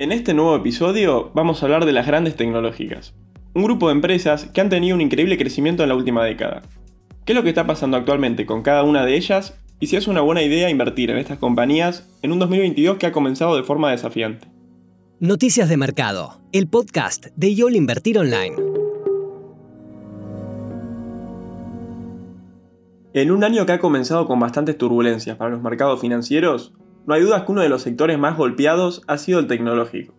En este nuevo episodio vamos a hablar de las grandes tecnológicas, un grupo de empresas que han tenido un increíble crecimiento en la última década. ¿Qué es lo que está pasando actualmente con cada una de ellas y si es una buena idea invertir en estas compañías en un 2022 que ha comenzado de forma desafiante? Noticias de Mercado, el podcast de YOL Invertir Online. En un año que ha comenzado con bastantes turbulencias para los mercados financieros, no hay dudas que uno de los sectores más golpeados ha sido el tecnológico.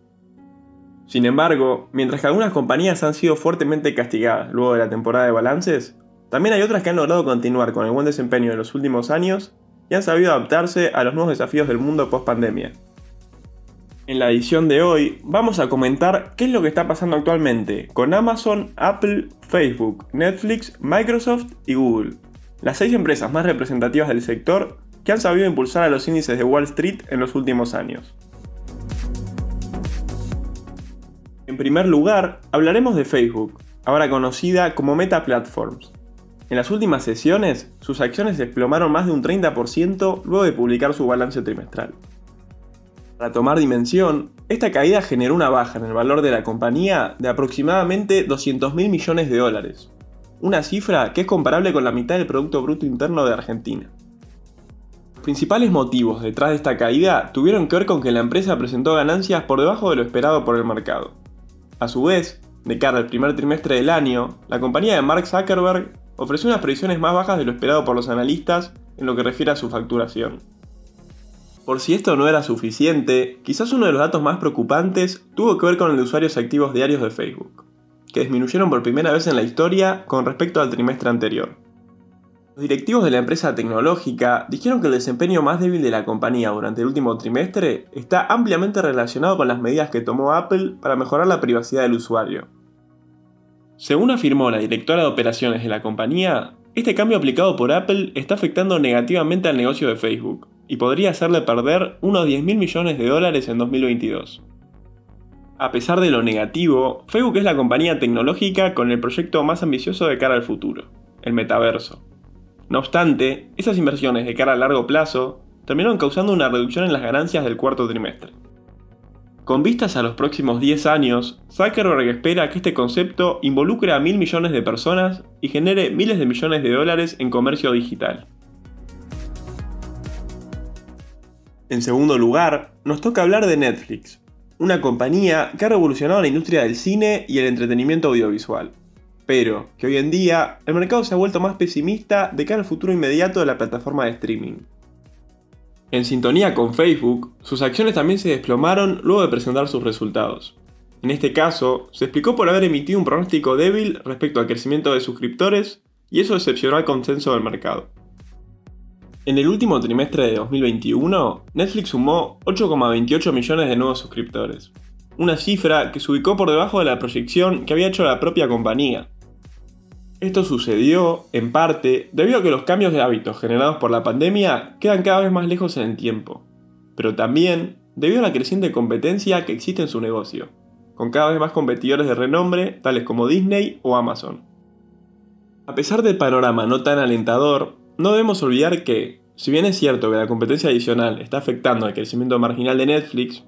Sin embargo, mientras que algunas compañías han sido fuertemente castigadas luego de la temporada de balances, también hay otras que han logrado continuar con el buen desempeño de los últimos años y han sabido adaptarse a los nuevos desafíos del mundo post pandemia. En la edición de hoy vamos a comentar qué es lo que está pasando actualmente con Amazon, Apple, Facebook, Netflix, Microsoft y Google, las seis empresas más representativas del sector que han sabido impulsar a los índices de Wall Street en los últimos años. En primer lugar, hablaremos de Facebook, ahora conocida como Meta Platforms. En las últimas sesiones, sus acciones desplomaron más de un 30% luego de publicar su balance trimestral. Para tomar dimensión, esta caída generó una baja en el valor de la compañía de aproximadamente 200 mil millones de dólares, una cifra que es comparable con la mitad del Producto Bruto Interno de Argentina principales motivos detrás de esta caída tuvieron que ver con que la empresa presentó ganancias por debajo de lo esperado por el mercado. A su vez, de cara al primer trimestre del año, la compañía de Mark Zuckerberg ofreció unas previsiones más bajas de lo esperado por los analistas en lo que refiere a su facturación. Por si esto no era suficiente, quizás uno de los datos más preocupantes tuvo que ver con el de usuarios activos diarios de Facebook, que disminuyeron por primera vez en la historia con respecto al trimestre anterior. Los directivos de la empresa tecnológica dijeron que el desempeño más débil de la compañía durante el último trimestre está ampliamente relacionado con las medidas que tomó Apple para mejorar la privacidad del usuario. Según afirmó la directora de operaciones de la compañía, este cambio aplicado por Apple está afectando negativamente al negocio de Facebook y podría hacerle perder unos 10 mil millones de dólares en 2022. A pesar de lo negativo, Facebook es la compañía tecnológica con el proyecto más ambicioso de cara al futuro, el metaverso. No obstante, esas inversiones de cara a largo plazo terminaron causando una reducción en las ganancias del cuarto trimestre. Con vistas a los próximos 10 años, Zuckerberg espera que este concepto involucre a mil millones de personas y genere miles de millones de dólares en comercio digital. En segundo lugar, nos toca hablar de Netflix, una compañía que ha revolucionado la industria del cine y el entretenimiento audiovisual pero que hoy en día el mercado se ha vuelto más pesimista de cara al futuro inmediato de la plataforma de streaming. En sintonía con Facebook, sus acciones también se desplomaron luego de presentar sus resultados. En este caso, se explicó por haber emitido un pronóstico débil respecto al crecimiento de suscriptores y eso decepcionó al consenso del mercado. En el último trimestre de 2021, Netflix sumó 8,28 millones de nuevos suscriptores, una cifra que se ubicó por debajo de la proyección que había hecho la propia compañía. Esto sucedió, en parte, debido a que los cambios de hábitos generados por la pandemia quedan cada vez más lejos en el tiempo, pero también debido a la creciente competencia que existe en su negocio, con cada vez más competidores de renombre, tales como Disney o Amazon. A pesar del panorama no tan alentador, no debemos olvidar que, si bien es cierto que la competencia adicional está afectando al crecimiento marginal de Netflix,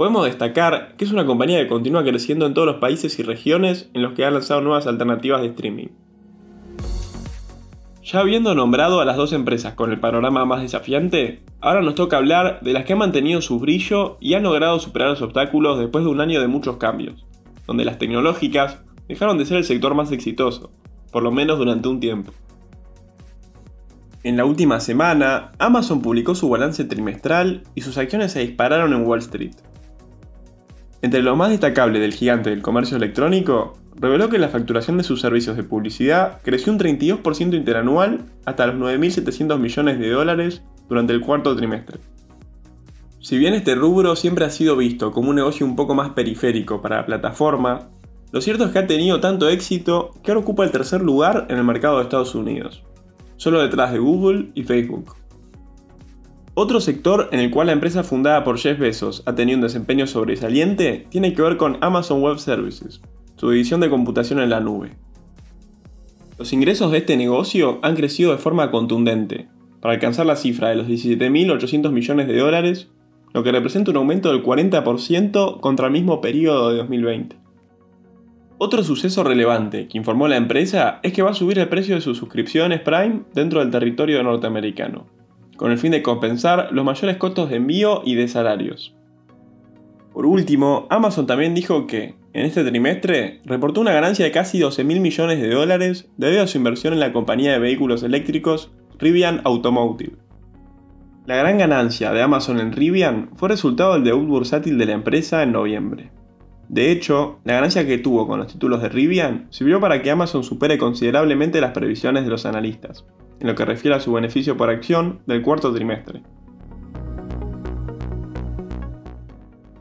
Podemos destacar que es una compañía que continúa creciendo en todos los países y regiones en los que ha lanzado nuevas alternativas de streaming. Ya habiendo nombrado a las dos empresas con el panorama más desafiante, ahora nos toca hablar de las que han mantenido su brillo y han logrado superar los obstáculos después de un año de muchos cambios, donde las tecnológicas dejaron de ser el sector más exitoso, por lo menos durante un tiempo. En la última semana, Amazon publicó su balance trimestral y sus acciones se dispararon en Wall Street. Entre lo más destacable del gigante del comercio electrónico, reveló que la facturación de sus servicios de publicidad creció un 32% interanual hasta los 9.700 millones de dólares durante el cuarto trimestre. Si bien este rubro siempre ha sido visto como un negocio un poco más periférico para la plataforma, lo cierto es que ha tenido tanto éxito que ahora ocupa el tercer lugar en el mercado de Estados Unidos, solo detrás de Google y Facebook. Otro sector en el cual la empresa fundada por Jeff Bezos ha tenido un desempeño sobresaliente tiene que ver con Amazon Web Services, su división de computación en la nube. Los ingresos de este negocio han crecido de forma contundente, para alcanzar la cifra de los 17.800 millones de dólares, lo que representa un aumento del 40% contra el mismo periodo de 2020. Otro suceso relevante que informó la empresa es que va a subir el precio de sus suscripciones Prime dentro del territorio norteamericano, con el fin de compensar los mayores costos de envío y de salarios. Por último, Amazon también dijo que, en este trimestre, reportó una ganancia de casi 12 mil millones de dólares debido a su inversión en la compañía de vehículos eléctricos Rivian Automotive. La gran ganancia de Amazon en Rivian fue resultado del debut bursátil de la empresa en noviembre. De hecho, la ganancia que tuvo con los títulos de Rivian sirvió para que Amazon supere considerablemente las previsiones de los analistas, en lo que refiere a su beneficio por acción del cuarto trimestre.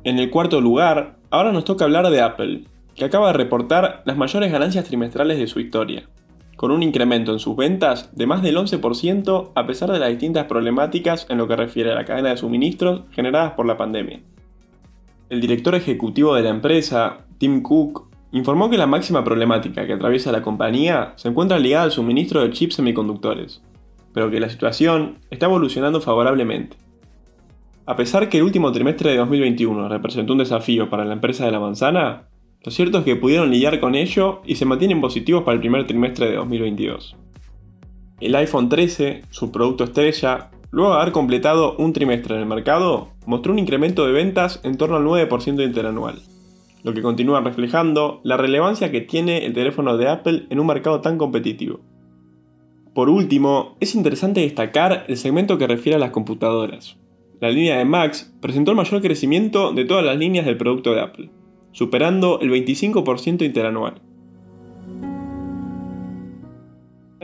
En el cuarto lugar, ahora nos toca hablar de Apple, que acaba de reportar las mayores ganancias trimestrales de su historia, con un incremento en sus ventas de más del 11% a pesar de las distintas problemáticas en lo que refiere a la cadena de suministros generadas por la pandemia. El director ejecutivo de la empresa, Tim Cook, informó que la máxima problemática que atraviesa la compañía se encuentra ligada al suministro de chips semiconductores, pero que la situación está evolucionando favorablemente. A pesar que el último trimestre de 2021 representó un desafío para la empresa de la manzana, lo cierto es que pudieron lidiar con ello y se mantienen positivos para el primer trimestre de 2022. El iPhone 13, su producto estrella, Luego de haber completado un trimestre en el mercado, mostró un incremento de ventas en torno al 9% interanual, lo que continúa reflejando la relevancia que tiene el teléfono de Apple en un mercado tan competitivo. Por último, es interesante destacar el segmento que refiere a las computadoras. La línea de Max presentó el mayor crecimiento de todas las líneas del producto de Apple, superando el 25% interanual.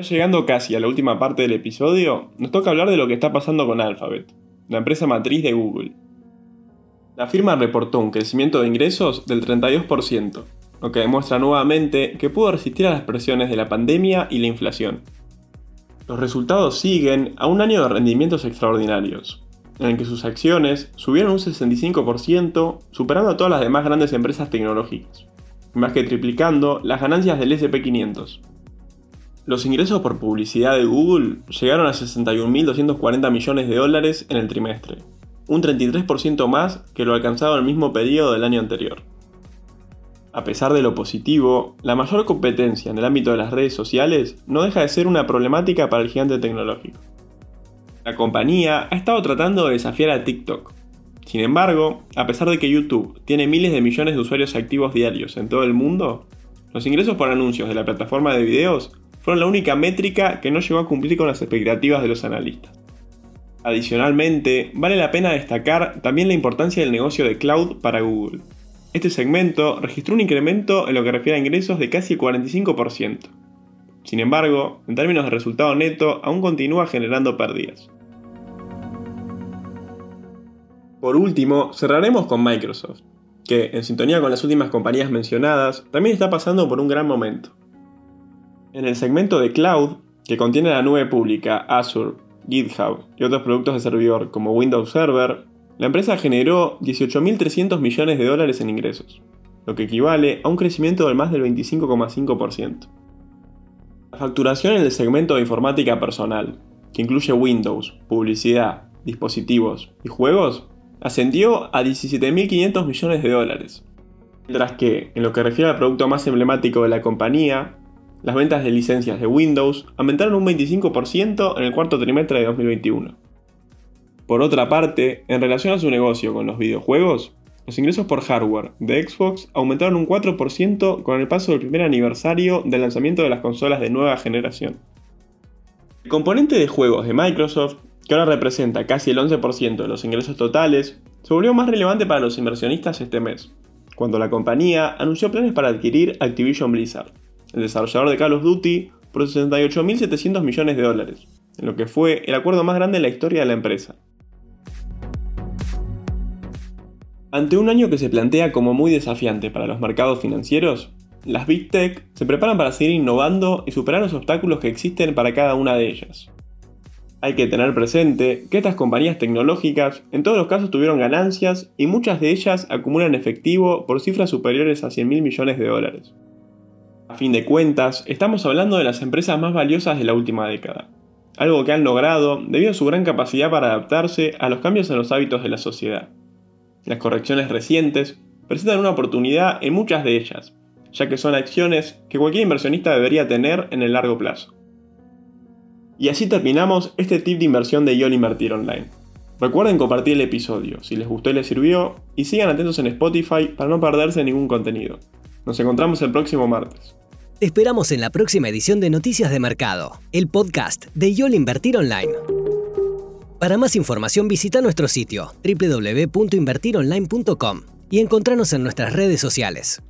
llegando casi a la última parte del episodio, nos toca hablar de lo que está pasando con Alphabet, la empresa matriz de Google. La firma reportó un crecimiento de ingresos del 32%, lo que demuestra nuevamente que pudo resistir a las presiones de la pandemia y la inflación. Los resultados siguen a un año de rendimientos extraordinarios, en el que sus acciones subieron un 65%, superando a todas las demás grandes empresas tecnológicas, más que triplicando las ganancias del SP500. Los ingresos por publicidad de Google llegaron a 61.240 millones de dólares en el trimestre, un 33% más que lo alcanzado en el mismo periodo del año anterior. A pesar de lo positivo, la mayor competencia en el ámbito de las redes sociales no deja de ser una problemática para el gigante tecnológico. La compañía ha estado tratando de desafiar a TikTok. Sin embargo, a pesar de que YouTube tiene miles de millones de usuarios activos diarios en todo el mundo, los ingresos por anuncios de la plataforma de videos fueron la única métrica que no llegó a cumplir con las expectativas de los analistas. Adicionalmente, vale la pena destacar también la importancia del negocio de cloud para Google. Este segmento registró un incremento en lo que refiere a ingresos de casi el 45%. Sin embargo, en términos de resultado neto, aún continúa generando pérdidas. Por último, cerraremos con Microsoft, que, en sintonía con las últimas compañías mencionadas, también está pasando por un gran momento. En el segmento de Cloud, que contiene la nube pública Azure, GitHub y otros productos de servidor como Windows Server, la empresa generó 18.300 millones de dólares en ingresos, lo que equivale a un crecimiento del más del 25,5%. La facturación en el segmento de informática personal, que incluye Windows, publicidad, dispositivos y juegos, ascendió a 17.500 millones de dólares, mientras que, en lo que refiere al producto más emblemático de la compañía, las ventas de licencias de Windows aumentaron un 25% en el cuarto trimestre de 2021. Por otra parte, en relación a su negocio con los videojuegos, los ingresos por hardware de Xbox aumentaron un 4% con el paso del primer aniversario del lanzamiento de las consolas de nueva generación. El componente de juegos de Microsoft, que ahora representa casi el 11% de los ingresos totales, se volvió más relevante para los inversionistas este mes, cuando la compañía anunció planes para adquirir Activision Blizzard el desarrollador de Call of Duty, por 68.700 millones de dólares, en lo que fue el acuerdo más grande en la historia de la empresa. Ante un año que se plantea como muy desafiante para los mercados financieros, las Big Tech se preparan para seguir innovando y superar los obstáculos que existen para cada una de ellas. Hay que tener presente que estas compañías tecnológicas en todos los casos tuvieron ganancias y muchas de ellas acumulan efectivo por cifras superiores a 100 mil millones de dólares. A fin de cuentas, estamos hablando de las empresas más valiosas de la última década, algo que han logrado debido a su gran capacidad para adaptarse a los cambios en los hábitos de la sociedad. Las correcciones recientes presentan una oportunidad en muchas de ellas, ya que son acciones que cualquier inversionista debería tener en el largo plazo. Y así terminamos este tip de inversión de YOL Invertir Online. Recuerden compartir el episodio si les gustó y les sirvió y sigan atentos en Spotify para no perderse ningún contenido. Nos encontramos el próximo martes. Te esperamos en la próxima edición de Noticias de Mercado, el podcast de YOL Invertir Online. Para más información visita nuestro sitio www.invertironline.com y encontrarnos en nuestras redes sociales.